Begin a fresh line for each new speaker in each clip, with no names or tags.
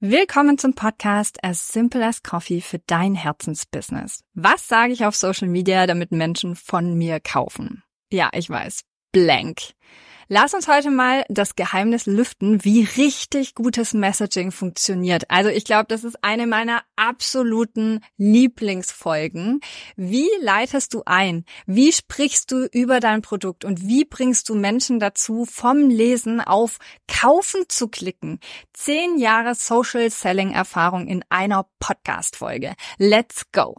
Willkommen zum Podcast As Simple as Coffee für dein Herzensbusiness. Was sage ich auf Social Media, damit Menschen von mir kaufen? Ja, ich weiß. Blank. Lass uns heute mal das Geheimnis lüften, wie richtig gutes Messaging funktioniert. Also ich glaube, das ist eine meiner absoluten Lieblingsfolgen. Wie leitest du ein? Wie sprichst du über dein Produkt und wie bringst du Menschen dazu, vom Lesen auf Kaufen zu klicken? Zehn Jahre Social Selling Erfahrung in einer Podcast-Folge. Let's go!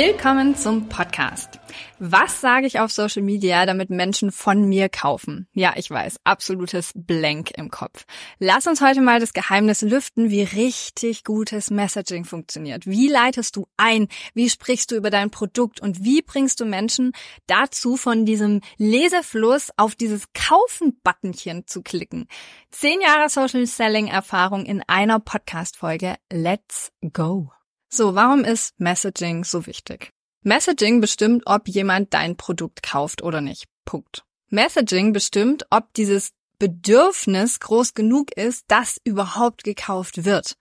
Willkommen zum Podcast. Was sage ich auf Social Media, damit Menschen von mir kaufen? Ja, ich weiß, absolutes Blank im Kopf. Lass uns heute mal das Geheimnis lüften, wie richtig gutes Messaging funktioniert. Wie leitest du ein? Wie sprichst du über dein Produkt? Und wie bringst du Menschen dazu, von diesem Lesefluss auf dieses Kaufen-Buttonchen zu klicken? Zehn Jahre Social Selling Erfahrung in einer Podcast-Folge. Let's go! So, warum ist Messaging so wichtig? Messaging bestimmt, ob jemand dein Produkt kauft oder nicht. Punkt. Messaging bestimmt, ob dieses Bedürfnis groß genug ist, dass überhaupt gekauft wird.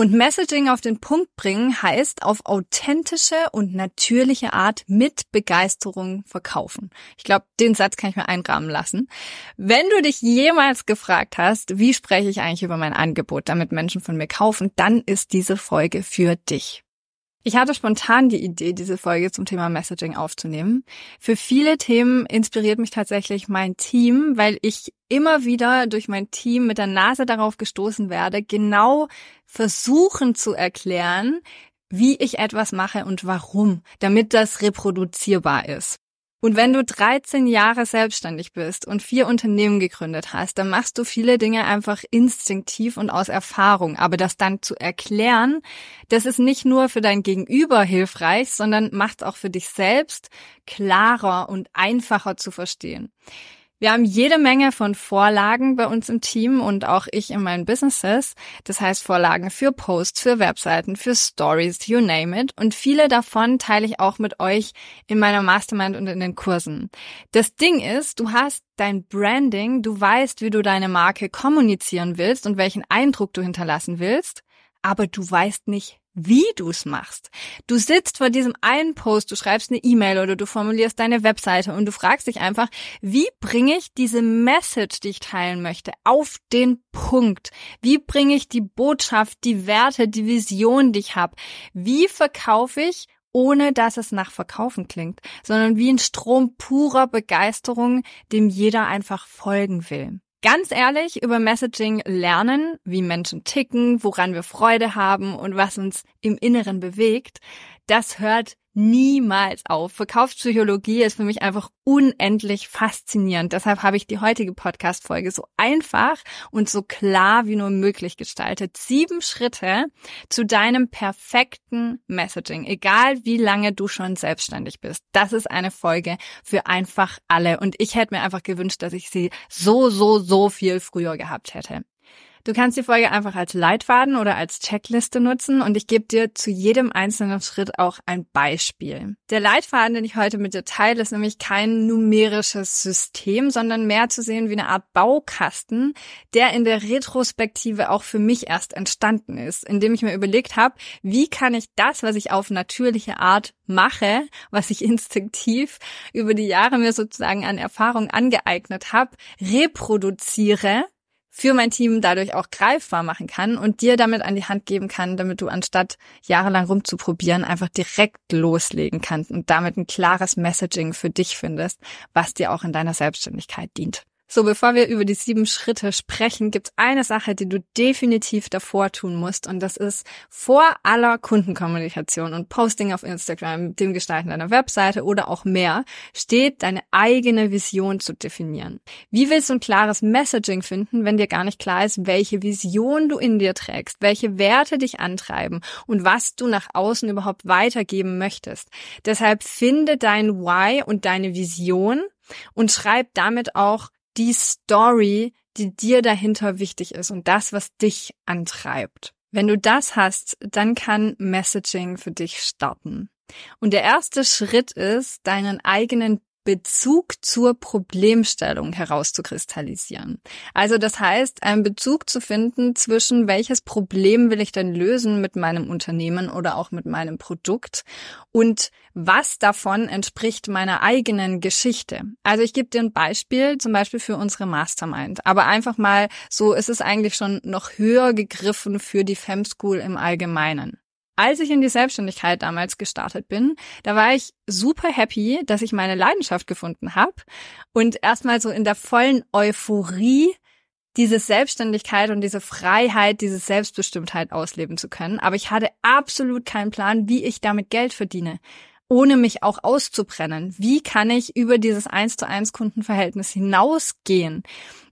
Und Messaging auf den Punkt bringen heißt auf authentische und natürliche Art mit Begeisterung verkaufen. Ich glaube, den Satz kann ich mir einrahmen lassen. Wenn du dich jemals gefragt hast, wie spreche ich eigentlich über mein Angebot, damit Menschen von mir kaufen, dann ist diese Folge für dich. Ich hatte spontan die Idee, diese Folge zum Thema Messaging aufzunehmen. Für viele Themen inspiriert mich tatsächlich mein Team, weil ich immer wieder durch mein Team mit der Nase darauf gestoßen werde, genau versuchen zu erklären, wie ich etwas mache und warum, damit das reproduzierbar ist. Und wenn du 13 Jahre selbstständig bist und vier Unternehmen gegründet hast, dann machst du viele Dinge einfach instinktiv und aus Erfahrung. Aber das dann zu erklären, das ist nicht nur für dein Gegenüber hilfreich, sondern macht auch für dich selbst klarer und einfacher zu verstehen. Wir haben jede Menge von Vorlagen bei uns im Team und auch ich in meinen Businesses. Das heißt Vorlagen für Posts, für Webseiten, für Stories, you name it. Und viele davon teile ich auch mit euch in meiner Mastermind und in den Kursen. Das Ding ist, du hast dein Branding, du weißt, wie du deine Marke kommunizieren willst und welchen Eindruck du hinterlassen willst, aber du weißt nicht, wie du es machst. Du sitzt vor diesem einen Post, du schreibst eine E-Mail oder du formulierst deine Webseite und du fragst dich einfach, wie bringe ich diese Message, die ich teilen möchte, auf den Punkt? Wie bringe ich die Botschaft, die Werte, die Vision, die ich habe? Wie verkaufe ich ohne dass es nach Verkaufen klingt, sondern wie ein Strom purer Begeisterung, dem jeder einfach folgen will. Ganz ehrlich über Messaging lernen, wie Menschen ticken, woran wir Freude haben und was uns im Inneren bewegt, das hört niemals auf. Verkaufspsychologie ist für mich einfach unendlich faszinierend. Deshalb habe ich die heutige Podcast-Folge so einfach und so klar wie nur möglich gestaltet. Sieben Schritte zu deinem perfekten Messaging, egal wie lange du schon selbstständig bist. Das ist eine Folge für einfach alle. Und ich hätte mir einfach gewünscht, dass ich sie so, so, so viel früher gehabt hätte. Du kannst die Folge einfach als Leitfaden oder als Checkliste nutzen und ich gebe dir zu jedem einzelnen Schritt auch ein Beispiel. Der Leitfaden, den ich heute mit dir teile, ist nämlich kein numerisches System, sondern mehr zu sehen wie eine Art Baukasten, der in der Retrospektive auch für mich erst entstanden ist, indem ich mir überlegt habe, wie kann ich das, was ich auf natürliche Art mache, was ich instinktiv über die Jahre mir sozusagen an Erfahrung angeeignet habe, reproduziere für mein Team dadurch auch greifbar machen kann und dir damit an die Hand geben kann, damit du anstatt jahrelang rumzuprobieren, einfach direkt loslegen kannst und damit ein klares Messaging für dich findest, was dir auch in deiner Selbstständigkeit dient. So, bevor wir über die sieben Schritte sprechen, gibt es eine Sache, die du definitiv davor tun musst. Und das ist vor aller Kundenkommunikation und Posting auf Instagram, dem Gestalten deiner Webseite oder auch mehr, steht deine eigene Vision zu definieren. Wie willst du ein klares Messaging finden, wenn dir gar nicht klar ist, welche Vision du in dir trägst, welche Werte dich antreiben und was du nach außen überhaupt weitergeben möchtest? Deshalb finde dein Why und deine Vision und schreib damit auch die Story, die dir dahinter wichtig ist und das, was dich antreibt. Wenn du das hast, dann kann Messaging für dich starten. Und der erste Schritt ist, deinen eigenen Bezug zur Problemstellung herauszukristallisieren. Also das heißt, einen Bezug zu finden zwischen welches Problem will ich denn lösen mit meinem Unternehmen oder auch mit meinem Produkt und was davon entspricht meiner eigenen Geschichte. Also ich gebe dir ein Beispiel, zum Beispiel für unsere Mastermind, aber einfach mal so ist es eigentlich schon noch höher gegriffen für die Fem School im Allgemeinen. Als ich in die Selbstständigkeit damals gestartet bin, da war ich super happy, dass ich meine Leidenschaft gefunden habe und erstmal so in der vollen Euphorie diese Selbstständigkeit und diese Freiheit, diese Selbstbestimmtheit ausleben zu können. Aber ich hatte absolut keinen Plan, wie ich damit Geld verdiene ohne mich auch auszubrennen. Wie kann ich über dieses 1 zu 1 Kundenverhältnis hinausgehen?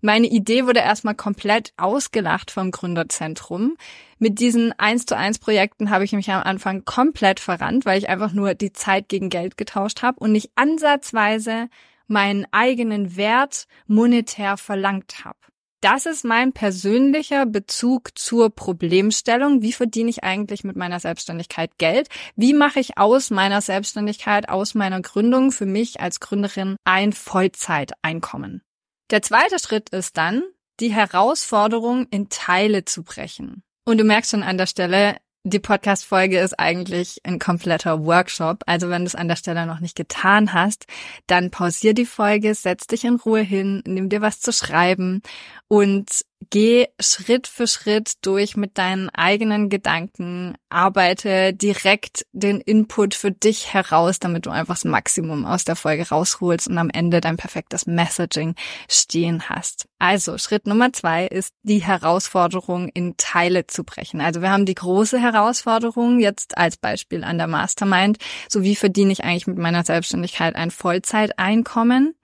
Meine Idee wurde erstmal komplett ausgelacht vom Gründerzentrum. Mit diesen 1 zu 1 Projekten habe ich mich am Anfang komplett verrannt, weil ich einfach nur die Zeit gegen Geld getauscht habe und nicht ansatzweise meinen eigenen Wert monetär verlangt habe. Das ist mein persönlicher Bezug zur Problemstellung. Wie verdiene ich eigentlich mit meiner Selbstständigkeit Geld? Wie mache ich aus meiner Selbstständigkeit, aus meiner Gründung für mich als Gründerin ein Vollzeiteinkommen? Der zweite Schritt ist dann, die Herausforderung in Teile zu brechen. Und du merkst schon an der Stelle, die Podcast-Folge ist eigentlich ein kompletter Workshop. Also wenn du es an der Stelle noch nicht getan hast, dann pausier die Folge, setz dich in Ruhe hin, nimm dir was zu schreiben und Geh Schritt für Schritt durch mit deinen eigenen Gedanken, arbeite direkt den Input für dich heraus, damit du einfach das Maximum aus der Folge rausholst und am Ende dein perfektes Messaging stehen hast. Also Schritt Nummer zwei ist die Herausforderung in Teile zu brechen. Also wir haben die große Herausforderung jetzt als Beispiel an der Mastermind. So wie verdiene ich eigentlich mit meiner Selbstständigkeit ein Vollzeiteinkommen?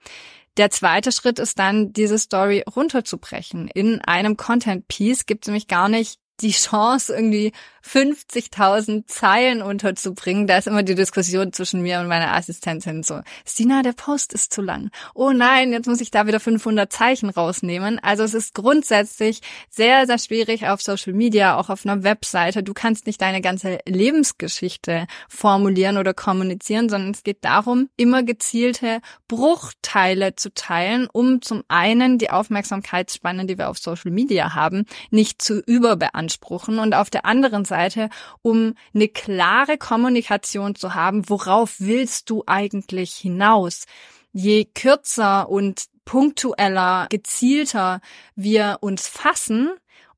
Der zweite Schritt ist dann, diese Story runterzubrechen. In einem Content Piece gibt es nämlich gar nicht die Chance, irgendwie 50.000 Zeilen unterzubringen. Da ist immer die Diskussion zwischen mir und meiner Assistentin so, Sina, der Post ist zu lang. Oh nein, jetzt muss ich da wieder 500 Zeichen rausnehmen. Also es ist grundsätzlich sehr, sehr schwierig auf Social Media, auch auf einer Webseite. Du kannst nicht deine ganze Lebensgeschichte formulieren oder kommunizieren, sondern es geht darum, immer gezielte Bruchteile zu teilen, um zum einen die Aufmerksamkeitsspanne, die wir auf Social Media haben, nicht zu überbeanspruchen und auf der anderen Seite, um eine klare Kommunikation zu haben, worauf willst du eigentlich hinaus? Je kürzer und punktueller, gezielter wir uns fassen,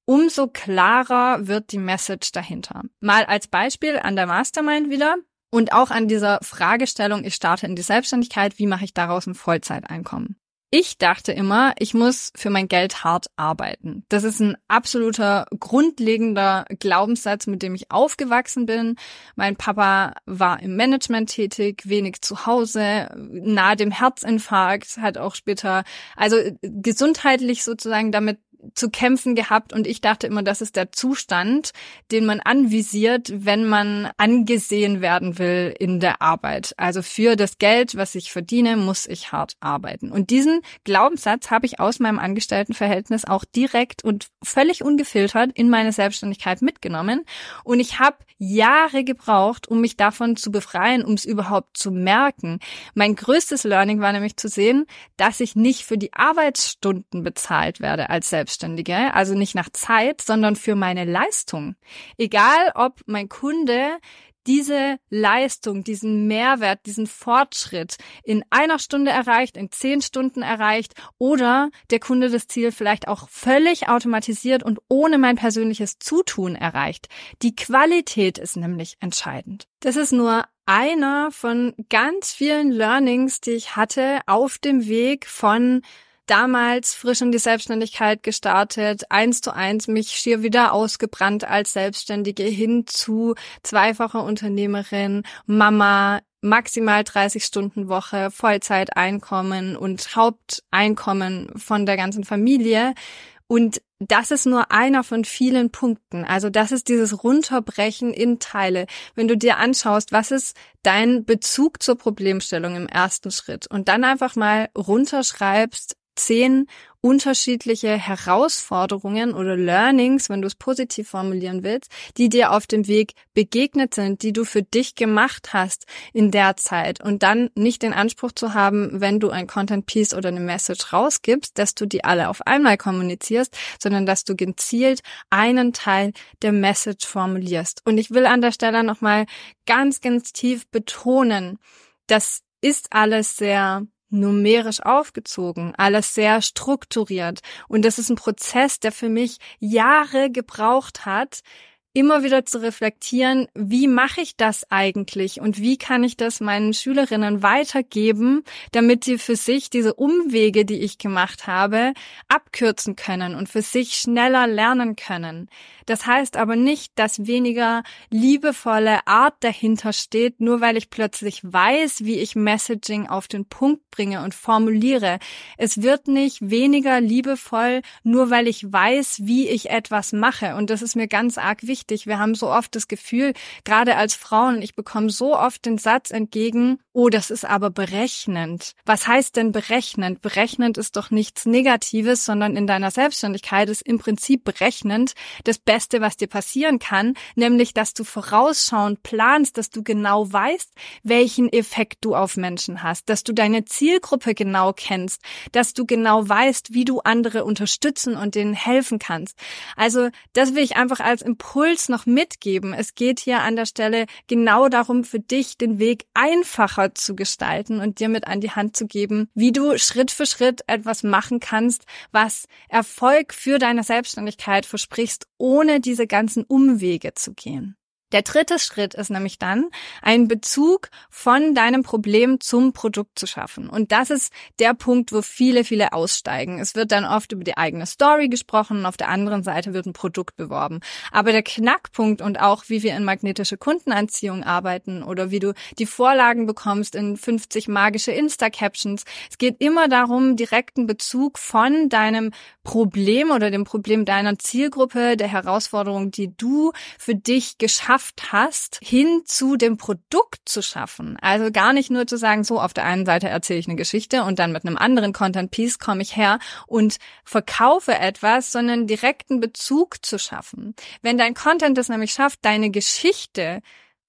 umso klarer wird die Message dahinter. Mal als Beispiel an der Mastermind wieder. Und auch an dieser Fragestellung, ich starte in die Selbstständigkeit, wie mache ich daraus ein Vollzeiteinkommen? Ich dachte immer, ich muss für mein Geld hart arbeiten. Das ist ein absoluter grundlegender Glaubenssatz, mit dem ich aufgewachsen bin. Mein Papa war im Management tätig, wenig zu Hause, nahe dem Herzinfarkt, hat auch später, also gesundheitlich sozusagen damit zu kämpfen gehabt und ich dachte immer, das ist der Zustand, den man anvisiert, wenn man angesehen werden will in der Arbeit. Also für das Geld, was ich verdiene, muss ich hart arbeiten. Und diesen Glaubenssatz habe ich aus meinem Angestelltenverhältnis auch direkt und völlig ungefiltert in meine Selbstständigkeit mitgenommen und ich habe Jahre gebraucht, um mich davon zu befreien, um es überhaupt zu merken. Mein größtes Learning war nämlich zu sehen, dass ich nicht für die Arbeitsstunden bezahlt werde als Selbstständige Selbstständige, also nicht nach Zeit, sondern für meine Leistung. Egal, ob mein Kunde diese Leistung, diesen Mehrwert, diesen Fortschritt in einer Stunde erreicht, in zehn Stunden erreicht oder der Kunde das Ziel vielleicht auch völlig automatisiert und ohne mein persönliches Zutun erreicht. Die Qualität ist nämlich entscheidend. Das ist nur einer von ganz vielen Learnings, die ich hatte auf dem Weg von damals frisch in die Selbstständigkeit gestartet, eins zu eins mich schier wieder ausgebrannt als Selbstständige hin zu zweifacher Unternehmerin, Mama, maximal 30 Stunden Woche, Vollzeiteinkommen und Haupteinkommen von der ganzen Familie. Und das ist nur einer von vielen Punkten. Also das ist dieses Runterbrechen in Teile. Wenn du dir anschaust, was ist dein Bezug zur Problemstellung im ersten Schritt und dann einfach mal runterschreibst, zehn unterschiedliche Herausforderungen oder Learnings, wenn du es positiv formulieren willst, die dir auf dem Weg begegnet sind, die du für dich gemacht hast in der Zeit und dann nicht den Anspruch zu haben, wenn du ein Content Piece oder eine Message rausgibst, dass du die alle auf einmal kommunizierst, sondern dass du gezielt einen Teil der Message formulierst. Und ich will an der Stelle nochmal ganz, ganz tief betonen, das ist alles sehr numerisch aufgezogen, alles sehr strukturiert. Und das ist ein Prozess, der für mich Jahre gebraucht hat, immer wieder zu reflektieren, wie mache ich das eigentlich und wie kann ich das meinen Schülerinnen weitergeben, damit sie für sich diese Umwege, die ich gemacht habe, abkürzen können und für sich schneller lernen können. Das heißt aber nicht, dass weniger liebevolle Art dahinter steht, nur weil ich plötzlich weiß, wie ich Messaging auf den Punkt bringe und formuliere. Es wird nicht weniger liebevoll, nur weil ich weiß, wie ich etwas mache. Und das ist mir ganz arg wichtig. Wir haben so oft das Gefühl, gerade als Frauen, ich bekomme so oft den Satz entgegen, oh, das ist aber berechnend. Was heißt denn berechnend? Berechnend ist doch nichts Negatives, sondern in deiner Selbstständigkeit ist im Prinzip berechnend das Beste, was dir passieren kann, nämlich, dass du vorausschauend planst, dass du genau weißt, welchen Effekt du auf Menschen hast, dass du deine Zielgruppe genau kennst, dass du genau weißt, wie du andere unterstützen und denen helfen kannst. Also, das will ich einfach als Impuls noch mitgeben. Es geht hier an der Stelle genau darum, für dich den Weg einfacher zu gestalten und dir mit an die Hand zu geben, wie du Schritt für Schritt etwas machen kannst, was Erfolg für deine Selbstständigkeit versprichst, ohne diese ganzen Umwege zu gehen. Der dritte Schritt ist nämlich dann, einen Bezug von deinem Problem zum Produkt zu schaffen. Und das ist der Punkt, wo viele, viele aussteigen. Es wird dann oft über die eigene Story gesprochen und auf der anderen Seite wird ein Produkt beworben. Aber der Knackpunkt und auch wie wir in magnetische Kundenanziehung arbeiten oder wie du die Vorlagen bekommst in 50 magische Insta-Captions. Es geht immer darum, direkten Bezug von deinem Problem oder dem Problem deiner Zielgruppe, der Herausforderung, die du für dich geschaffen geschafft hast, hin zu dem Produkt zu schaffen. Also gar nicht nur zu sagen, so auf der einen Seite erzähle ich eine Geschichte und dann mit einem anderen Content Piece komme ich her und verkaufe etwas, sondern direkten Bezug zu schaffen. Wenn dein Content es nämlich schafft, deine Geschichte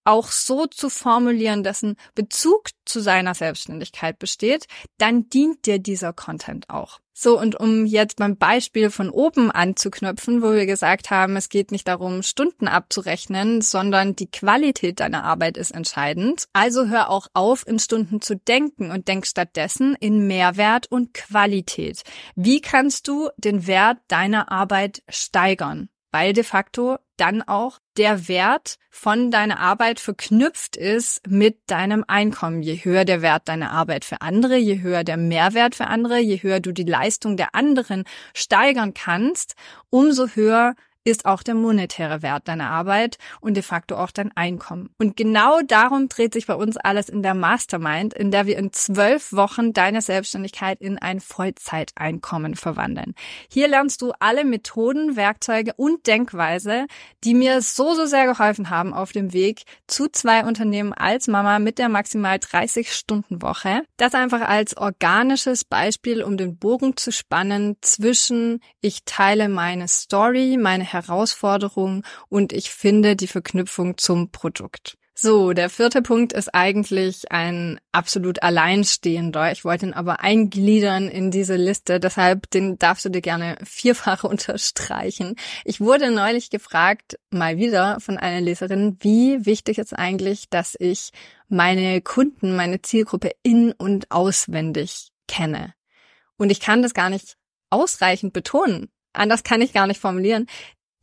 auch so zu formulieren, dass ein Bezug zu seiner Selbstständigkeit besteht, dann dient dir dieser Content auch. So, und um jetzt beim Beispiel von oben anzuknüpfen, wo wir gesagt haben, es geht nicht darum, Stunden abzurechnen, sondern die Qualität deiner Arbeit ist entscheidend. Also hör auch auf, in Stunden zu denken und denk stattdessen in Mehrwert und Qualität. Wie kannst du den Wert deiner Arbeit steigern? Weil de facto dann auch der Wert von deiner Arbeit verknüpft ist mit deinem Einkommen. Je höher der Wert deiner Arbeit für andere, je höher der Mehrwert für andere, je höher du die Leistung der anderen steigern kannst, umso höher ist auch der monetäre Wert deiner Arbeit und de facto auch dein Einkommen. Und genau darum dreht sich bei uns alles in der Mastermind, in der wir in zwölf Wochen deine Selbstständigkeit in ein Vollzeiteinkommen verwandeln. Hier lernst du alle Methoden, Werkzeuge und Denkweise, die mir so, so sehr geholfen haben auf dem Weg zu zwei Unternehmen als Mama mit der maximal 30 Stunden Woche. Das einfach als organisches Beispiel, um den Bogen zu spannen zwischen ich teile meine Story, meine Herausforderung und ich finde die Verknüpfung zum Produkt. So, der vierte Punkt ist eigentlich ein absolut alleinstehender. Ich wollte ihn aber eingliedern in diese Liste, deshalb den darfst du dir gerne vierfach unterstreichen. Ich wurde neulich gefragt, mal wieder von einer Leserin, wie wichtig ist eigentlich, dass ich meine Kunden, meine Zielgruppe in- und auswendig kenne. Und ich kann das gar nicht ausreichend betonen. Anders kann ich gar nicht formulieren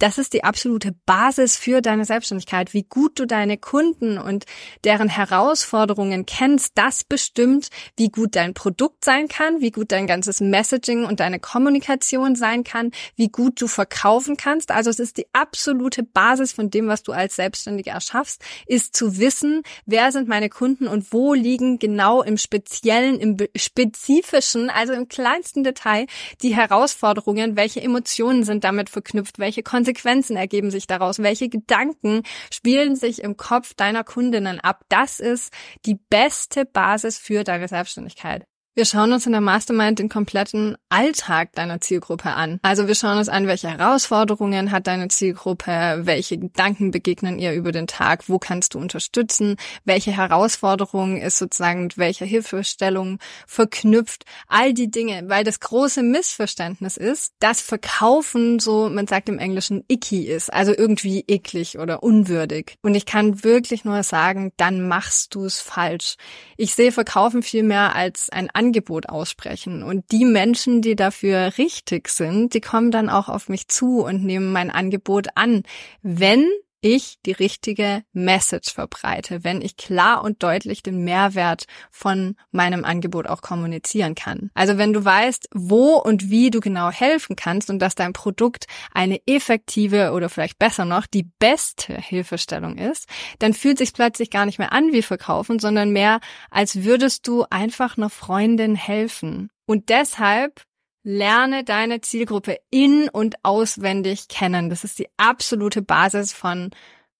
Das ist die absolute Basis für deine Selbstständigkeit. Wie gut du deine Kunden und deren Herausforderungen kennst, das bestimmt, wie gut dein Produkt sein kann, wie gut dein ganzes Messaging und deine Kommunikation sein kann, wie gut du verkaufen kannst. Also es ist die absolute Basis von dem, was du als Selbstständiger erschaffst, ist zu wissen, wer sind meine Kunden und wo liegen genau im Speziellen, im Spezifischen, also im kleinsten Detail die Herausforderungen, welche Emotionen sind damit verknüpft, welche Konsequenzen ergeben sich daraus? Welche Gedanken spielen sich im Kopf deiner Kundinnen ab? Das ist die beste Basis für deine Selbstständigkeit. Wir schauen uns in der Mastermind den kompletten Alltag deiner Zielgruppe an. Also wir schauen uns an, welche Herausforderungen hat deine Zielgruppe, welche Gedanken begegnen ihr über den Tag, wo kannst du unterstützen, welche Herausforderung ist sozusagen mit welcher Hilfestellung verknüpft, all die Dinge, weil das große Missverständnis ist, dass Verkaufen so, man sagt im Englischen icky ist, also irgendwie eklig oder unwürdig. Und ich kann wirklich nur sagen, dann machst du es falsch. Ich sehe Verkaufen viel mehr als ein Angebot aussprechen. Und die Menschen, die dafür richtig sind, die kommen dann auch auf mich zu und nehmen mein Angebot an, wenn ich die richtige Message verbreite, wenn ich klar und deutlich den Mehrwert von meinem Angebot auch kommunizieren kann. Also wenn du weißt, wo und wie du genau helfen kannst und dass dein Produkt eine effektive oder vielleicht besser noch die beste Hilfestellung ist, dann fühlt sich plötzlich gar nicht mehr an wie verkaufen, sondern mehr als würdest du einfach einer Freundin helfen. Und deshalb Lerne deine Zielgruppe in und auswendig kennen. Das ist die absolute Basis von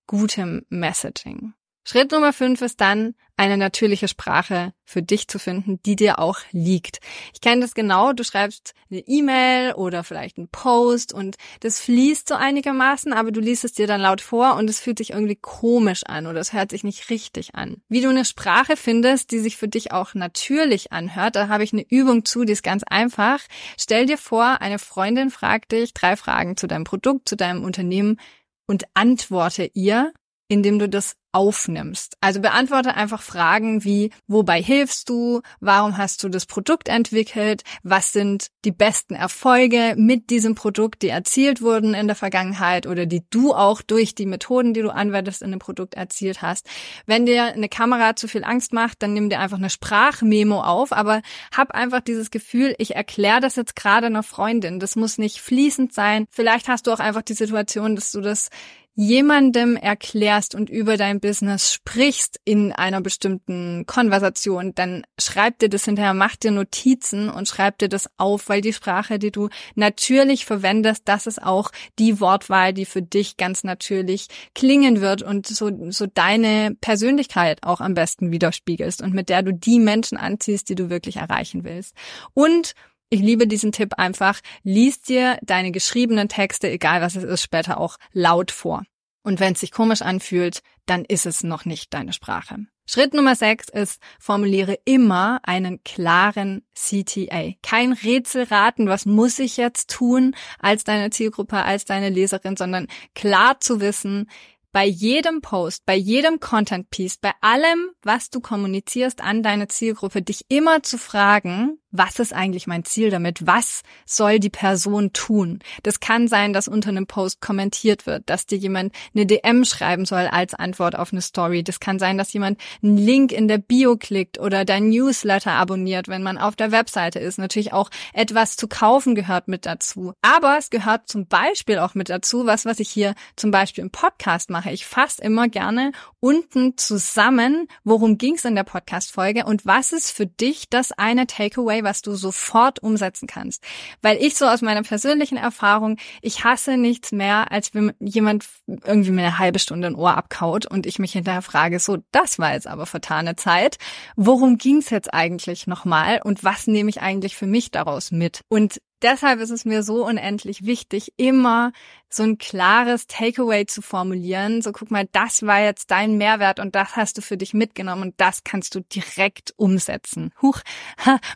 gutem Messaging. Schritt Nummer fünf ist dann, eine natürliche Sprache für dich zu finden, die dir auch liegt. Ich kenne das genau, du schreibst eine E-Mail oder vielleicht einen Post und das fließt so einigermaßen, aber du liest es dir dann laut vor und es fühlt sich irgendwie komisch an oder es hört sich nicht richtig an. Wie du eine Sprache findest, die sich für dich auch natürlich anhört, da habe ich eine Übung zu, die ist ganz einfach. Stell dir vor, eine Freundin fragt dich drei Fragen zu deinem Produkt, zu deinem Unternehmen und antworte ihr indem du das aufnimmst. Also beantworte einfach Fragen wie, wobei hilfst du? Warum hast du das Produkt entwickelt? Was sind die besten Erfolge mit diesem Produkt, die erzielt wurden in der Vergangenheit oder die du auch durch die Methoden, die du anwendest, in dem Produkt erzielt hast? Wenn dir eine Kamera zu viel Angst macht, dann nimm dir einfach eine Sprachmemo auf, aber hab einfach dieses Gefühl, ich erkläre das jetzt gerade einer Freundin. Das muss nicht fließend sein. Vielleicht hast du auch einfach die Situation, dass du das jemandem erklärst und über dein Business sprichst in einer bestimmten Konversation, dann schreib dir das hinterher, mach dir Notizen und schreib dir das auf, weil die Sprache, die du natürlich verwendest, das ist auch die Wortwahl, die für dich ganz natürlich klingen wird und so, so deine Persönlichkeit auch am besten widerspiegelst und mit der du die Menschen anziehst, die du wirklich erreichen willst. Und ich liebe diesen Tipp einfach. Lies dir deine geschriebenen Texte, egal was es ist, später auch laut vor. Und wenn es sich komisch anfühlt, dann ist es noch nicht deine Sprache. Schritt Nummer 6 ist, formuliere immer einen klaren CTA. Kein Rätselraten, was muss ich jetzt tun als deine Zielgruppe, als deine Leserin, sondern klar zu wissen, bei jedem Post, bei jedem Content Piece, bei allem, was du kommunizierst an deine Zielgruppe, dich immer zu fragen, was ist eigentlich mein Ziel damit? Was soll die Person tun? Das kann sein, dass unter einem Post kommentiert wird, dass dir jemand eine DM schreiben soll als Antwort auf eine Story. Das kann sein, dass jemand einen Link in der Bio klickt oder dein Newsletter abonniert, wenn man auf der Webseite ist. Natürlich auch etwas zu kaufen gehört mit dazu. Aber es gehört zum Beispiel auch mit dazu, was, was ich hier zum Beispiel im Podcast mache. Ich fasse immer gerne unten zusammen, worum ging es in der Podcast-Folge und was ist für dich das eine Takeaway, was du sofort umsetzen kannst. Weil ich so aus meiner persönlichen Erfahrung, ich hasse nichts mehr, als wenn jemand irgendwie mir eine halbe Stunde ein Ohr abkaut und ich mich hinterher frage, so, das war jetzt aber vertane Zeit. Worum ging's jetzt eigentlich nochmal und was nehme ich eigentlich für mich daraus mit? Und deshalb ist es mir so unendlich wichtig, immer so ein klares Takeaway zu formulieren. So guck mal, das war jetzt dein Mehrwert und das hast du für dich mitgenommen und das kannst du direkt umsetzen. Huch,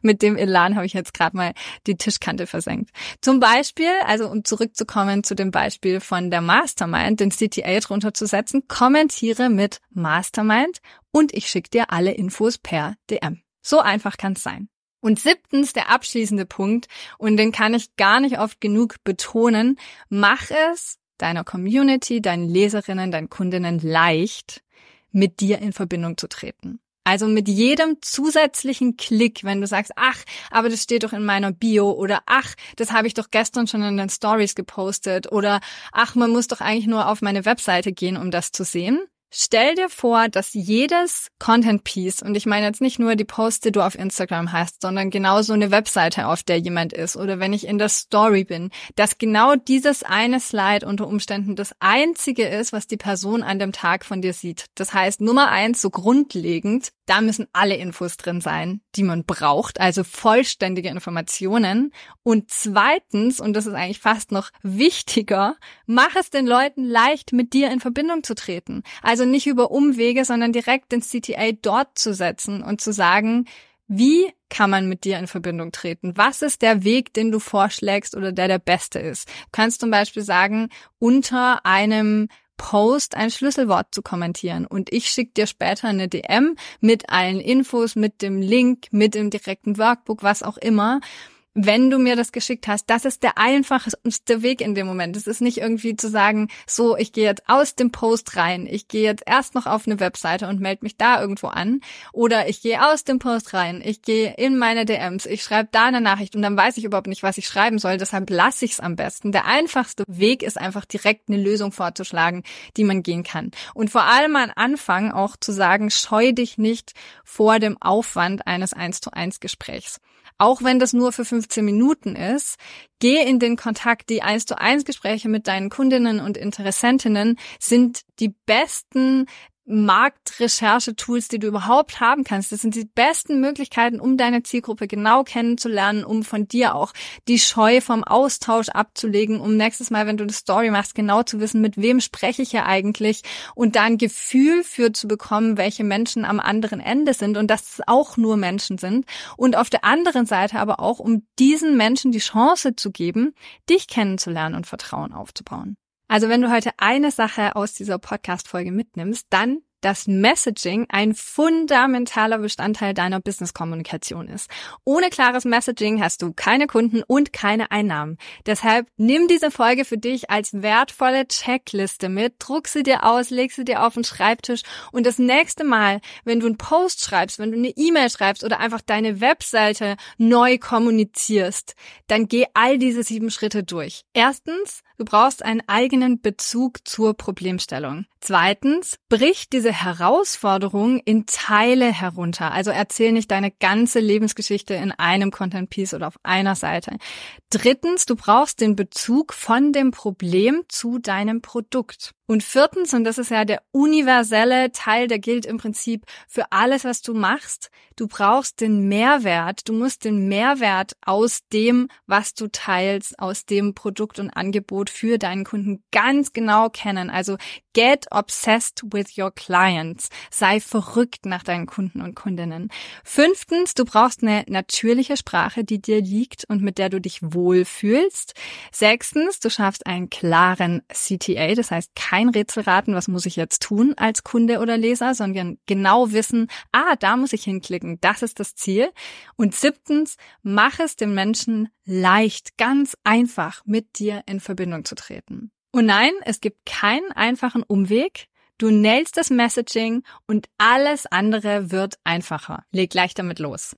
mit dem Elan habe ich jetzt gerade mal die Tischkante versenkt. Zum Beispiel, also um zurückzukommen zu dem Beispiel von der Mastermind, den CTA drunter zu setzen, kommentiere mit Mastermind und ich schicke dir alle Infos per DM. So einfach kann es sein. Und siebtens, der abschließende Punkt, und den kann ich gar nicht oft genug betonen, mach es deiner Community, deinen Leserinnen, deinen Kundinnen leicht, mit dir in Verbindung zu treten. Also mit jedem zusätzlichen Klick, wenn du sagst, ach, aber das steht doch in meiner Bio oder ach, das habe ich doch gestern schon in den Stories gepostet oder ach, man muss doch eigentlich nur auf meine Webseite gehen, um das zu sehen, Stell dir vor, dass jedes Content Piece, und ich meine jetzt nicht nur die Posts, die du auf Instagram hast, sondern genauso eine Webseite, auf der jemand ist, oder wenn ich in der Story bin, dass genau dieses eine Slide unter Umständen das einzige ist, was die Person an dem Tag von dir sieht. Das heißt, Nummer eins, so grundlegend, da müssen alle Infos drin sein, die man braucht, also vollständige Informationen. Und zweitens, und das ist eigentlich fast noch wichtiger, mach es den Leuten leicht, mit dir in Verbindung zu treten. Also nicht über Umwege, sondern direkt den CTA dort zu setzen und zu sagen, wie kann man mit dir in Verbindung treten? Was ist der Weg, den du vorschlägst oder der der beste ist? Du kannst zum Beispiel sagen, unter einem Post ein Schlüsselwort zu kommentieren und ich schicke dir später eine DM mit allen Infos, mit dem Link, mit dem direkten Workbook, was auch immer wenn du mir das geschickt hast. Das ist der einfachste Weg in dem Moment. Es ist nicht irgendwie zu sagen, so, ich gehe jetzt aus dem Post rein, ich gehe jetzt erst noch auf eine Webseite und melde mich da irgendwo an. Oder ich gehe aus dem Post rein, ich gehe in meine DMs, ich schreibe da eine Nachricht und dann weiß ich überhaupt nicht, was ich schreiben soll. Deshalb lasse ich es am besten. Der einfachste Weg ist einfach direkt eine Lösung vorzuschlagen, die man gehen kann. Und vor allem am Anfang auch zu sagen, scheu dich nicht vor dem Aufwand eines 1 zu 1 Gesprächs auch wenn das nur für 15 Minuten ist, geh in den Kontakt. Die 1 zu 1 Gespräche mit deinen Kundinnen und Interessentinnen sind die besten Marktrecherche-Tools, die du überhaupt haben kannst. Das sind die besten Möglichkeiten, um deine Zielgruppe genau kennenzulernen, um von dir auch die Scheu vom Austausch abzulegen, um nächstes Mal, wenn du eine Story machst, genau zu wissen, mit wem spreche ich hier eigentlich und da ein Gefühl für zu bekommen, welche Menschen am anderen Ende sind und dass es auch nur Menschen sind. Und auf der anderen Seite aber auch, um diesen Menschen die Chance zu geben, dich kennenzulernen und Vertrauen aufzubauen. Also wenn du heute eine Sache aus dieser Podcast-Folge mitnimmst, dann dass Messaging ein fundamentaler Bestandteil deiner Business-Kommunikation ist. Ohne klares Messaging hast du keine Kunden und keine Einnahmen. Deshalb nimm diese Folge für dich als wertvolle Checkliste mit, druck sie dir aus, leg sie dir auf den Schreibtisch und das nächste Mal, wenn du einen Post schreibst, wenn du eine E-Mail schreibst oder einfach deine Webseite neu kommunizierst, dann geh all diese sieben Schritte durch. Erstens, du brauchst einen eigenen Bezug zur Problemstellung. Zweitens, brich diese Herausforderung in Teile herunter. Also erzähl nicht deine ganze Lebensgeschichte in einem Content Piece oder auf einer Seite. Drittens, du brauchst den Bezug von dem Problem zu deinem Produkt. Und viertens, und das ist ja der universelle Teil, der gilt im Prinzip für alles, was du machst, du brauchst den Mehrwert, du musst den Mehrwert aus dem, was du teilst, aus dem Produkt und Angebot für deinen Kunden ganz genau kennen. Also get obsessed with your clients. Sei verrückt nach deinen Kunden und Kundinnen. Fünftens, du brauchst eine natürliche Sprache, die dir liegt und mit der du dich wohlfühlst. Sechstens, du schaffst einen klaren CTA, das heißt kein Rätselraten, was muss ich jetzt tun als Kunde oder Leser, sondern genau wissen, ah, da muss ich hinklicken, das ist das Ziel. Und siebtens, mach es den Menschen leicht, ganz einfach mit dir in Verbindung zu treten. Und nein, es gibt keinen einfachen Umweg. Du nailst das Messaging und alles andere wird einfacher. Leg gleich damit los.